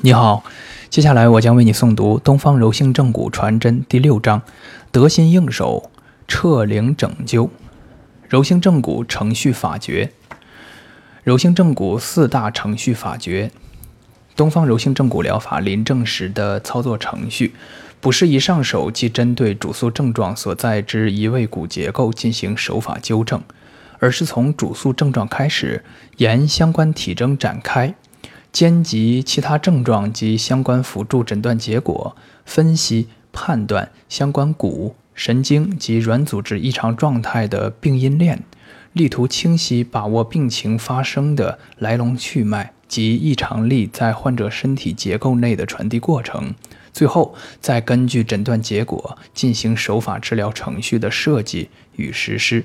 你好，接下来我将为你诵读《东方柔性正骨传真》第六章：得心应手，彻灵拯救。柔性正骨程序法诀。柔性正骨四大程序法诀。东方柔性正骨疗法临证时的操作程序，不是一上手即针对主诉症状所在之一位骨结构进行手法纠正，而是从主诉症状开始，沿相关体征展开。兼及其他症状及相关辅助诊断结果，分析判断相关骨、神经及软组织异常状态的病因链，力图清晰把握病情发生的来龙去脉及异常力在患者身体结构内的传递过程，最后再根据诊断结果进行手法治疗程序的设计与实施，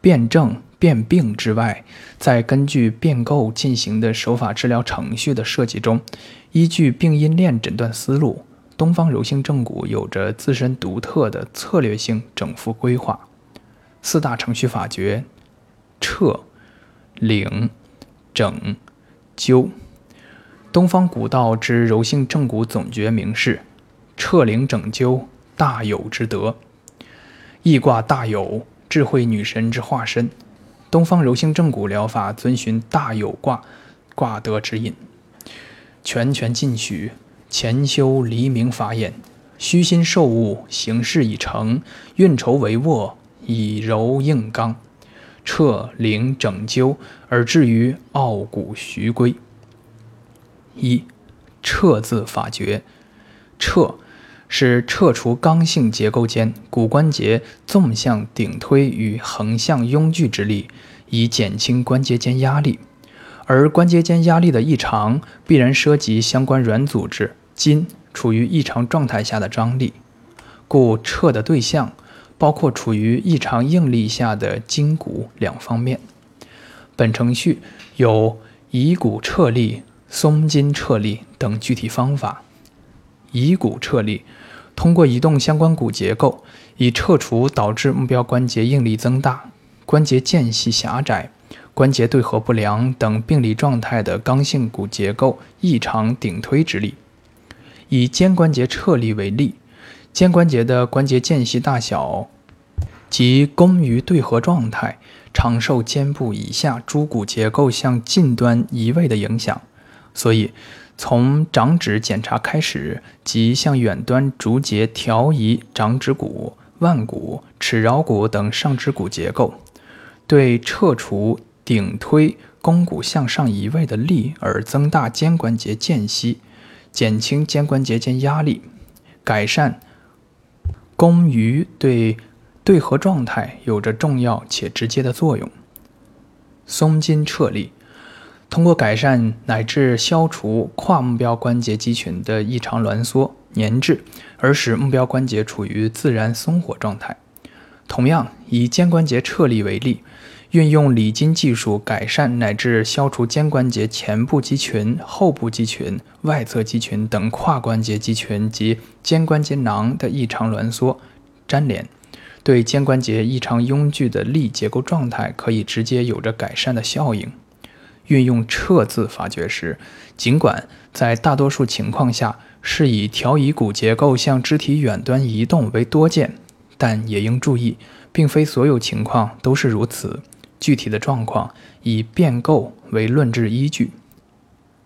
辩证。辨病之外，在根据变构进行的手法治疗程序的设计中，依据病因链诊断思路，东方柔性正骨有着自身独特的策略性整复规划。四大程序法诀：彻、领、整、灸。东方古道之柔性正骨总诀名是：彻领整灸，大有之德。易卦大有，智慧女神之化身。东方柔性正骨疗法遵循大有卦卦德指引，拳拳进取，潜修黎明法眼，虚心受物，形势已成，运筹帷幄，以柔应刚，彻灵整灸，而至于傲骨徐归。一彻字法诀，彻。是撤除刚性结构间骨关节纵向顶推与横向拥聚之力，以减轻关节间压力。而关节间压力的异常，必然涉及相关软组织筋处于异常状态下的张力，故撤的对象包括处于异常应力下的筋骨两方面。本程序有以骨撤力、松筋撤力等具体方法。以骨撤力，通过移动相关骨结构，以撤除导致目标关节应力增大、关节间隙狭窄、关节对合不良等病理状态的刚性骨结构异常顶推之力。以肩关节撤力为例，肩关节的关节间隙大小及弓于对合状态，常受肩部以下诸骨结构向近端移位的影响，所以。从掌指检查开始，即向远端逐节调移掌指骨、腕骨、尺桡骨等上肢骨结构，对撤除顶推肱骨向上移位的力，而增大肩关节间隙，减轻肩关节间压力，改善弓鱼对对合状态有着重要且直接的作用。松筋撤力。通过改善乃至消除跨目标关节肌群的异常挛缩、粘滞，而使目标关节处于自然松活状态。同样，以肩关节撤力为例，运用理筋技术改善乃至消除肩关节前部肌群、后部肌群、外侧肌群等跨关节肌群及肩关节囊的异常挛缩、粘连，对肩关节异常拥聚的力结构状态可以直接有着改善的效应。运用撤字法诀时，尽管在大多数情况下是以调移骨结构向肢体远端移动为多见，但也应注意，并非所有情况都是如此。具体的状况以变构为论治依据。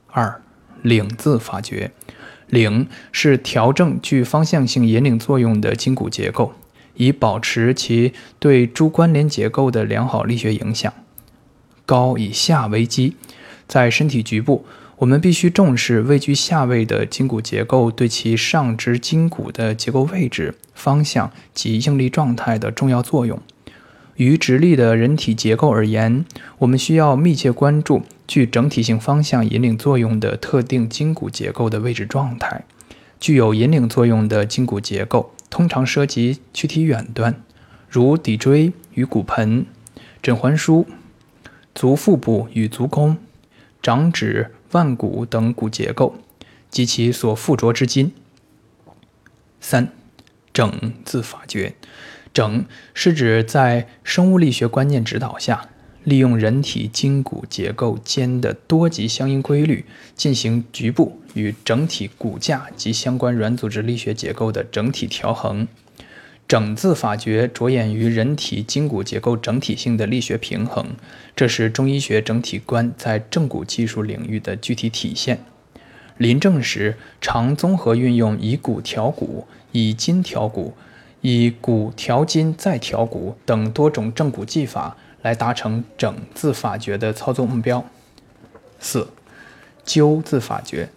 二领字法诀，领是调整具方向性引领作用的筋骨结构，以保持其对诸关联结构的良好力学影响。高以下为基，在身体局部，我们必须重视位居下位的筋骨结构对其上肢筋骨的结构位置、方向及应力状态的重要作用。于直立的人体结构而言，我们需要密切关注具整体性方向引领作用的特定筋骨结构的位置状态。具有引领作用的筋骨结构通常涉及躯体远端，如骶椎与骨盆、枕环枢。足腹部与足弓、掌指、腕骨等骨结构及其所附着之筋。三、整字法诀。整是指在生物力学观念指导下，利用人体筋骨结构间的多级相应规律，进行局部与整体骨架及相关软组织力学结构的整体调衡。整字法诀着眼于人体筋骨结构整体性的力学平衡，这是中医学整体观在正骨技术领域的具体体现。临证时，常综合运用以骨调骨、以筋调骨、以骨调筋再调骨等多种正骨技法，来达成整字法诀的操作目标。四、纠字法诀，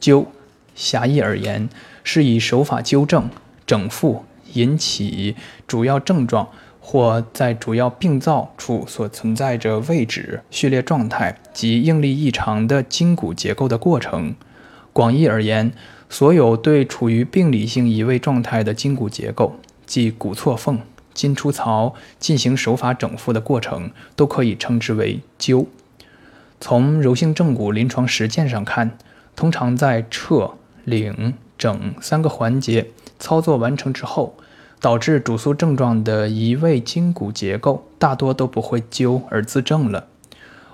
纠，狭义而言，是以手法纠正、整复。引起主要症状，或在主要病灶处所存在着位置、序列状态及应力异常的筋骨结构的过程。广义而言，所有对处于病理性移位状态的筋骨结构，即骨错缝、筋出槽，进行手法整复的过程，都可以称之为灸。从柔性正骨临床实践上看，通常在撤、领、整三个环节。操作完成之后，导致主诉症状的移位筋骨结构大多都不会纠而自正了，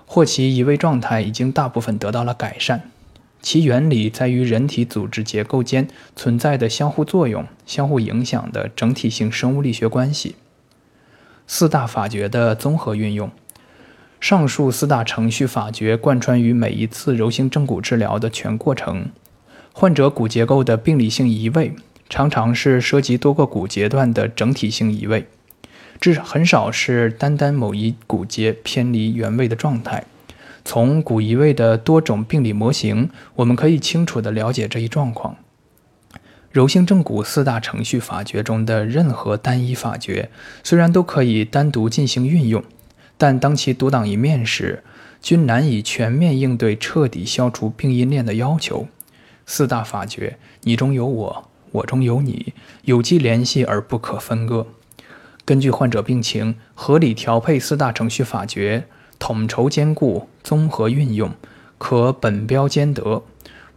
或其移位状态已经大部分得到了改善。其原理在于人体组织结构间存在的相互作用、相互影响的整体性生物力学关系。四大法诀的综合运用，上述四大程序法诀贯穿于每一次柔性正骨治疗的全过程。患者骨结构的病理性移位。常常是涉及多个骨节段的整体性移位，至很少是单单某一骨节偏离原位的状态。从骨移位的多种病理模型，我们可以清楚地了解这一状况。柔性正骨四大程序法诀中的任何单一法诀，虽然都可以单独进行运用，但当其独当一面时，均难以全面应对彻底消除病因链的要求。四大法诀，你中有我。我中有你，有机联系而不可分割。根据患者病情，合理调配四大程序法诀，统筹兼顾，综合运用，可本标兼得。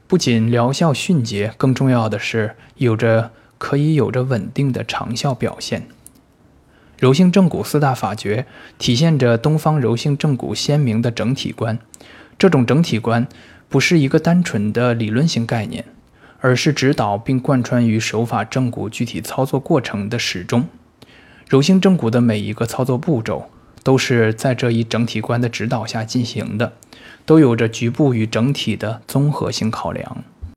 不仅疗效迅捷，更重要的是有着可以有着稳定的长效表现。柔性正骨四大法诀体现着东方柔性正骨鲜明的整体观。这种整体观不是一个单纯的理论性概念。而是指导并贯穿于手法正骨具体操作过程的始终。柔性正骨的每一个操作步骤，都是在这一整体观的指导下进行的，都有着局部与整体的综合性考量。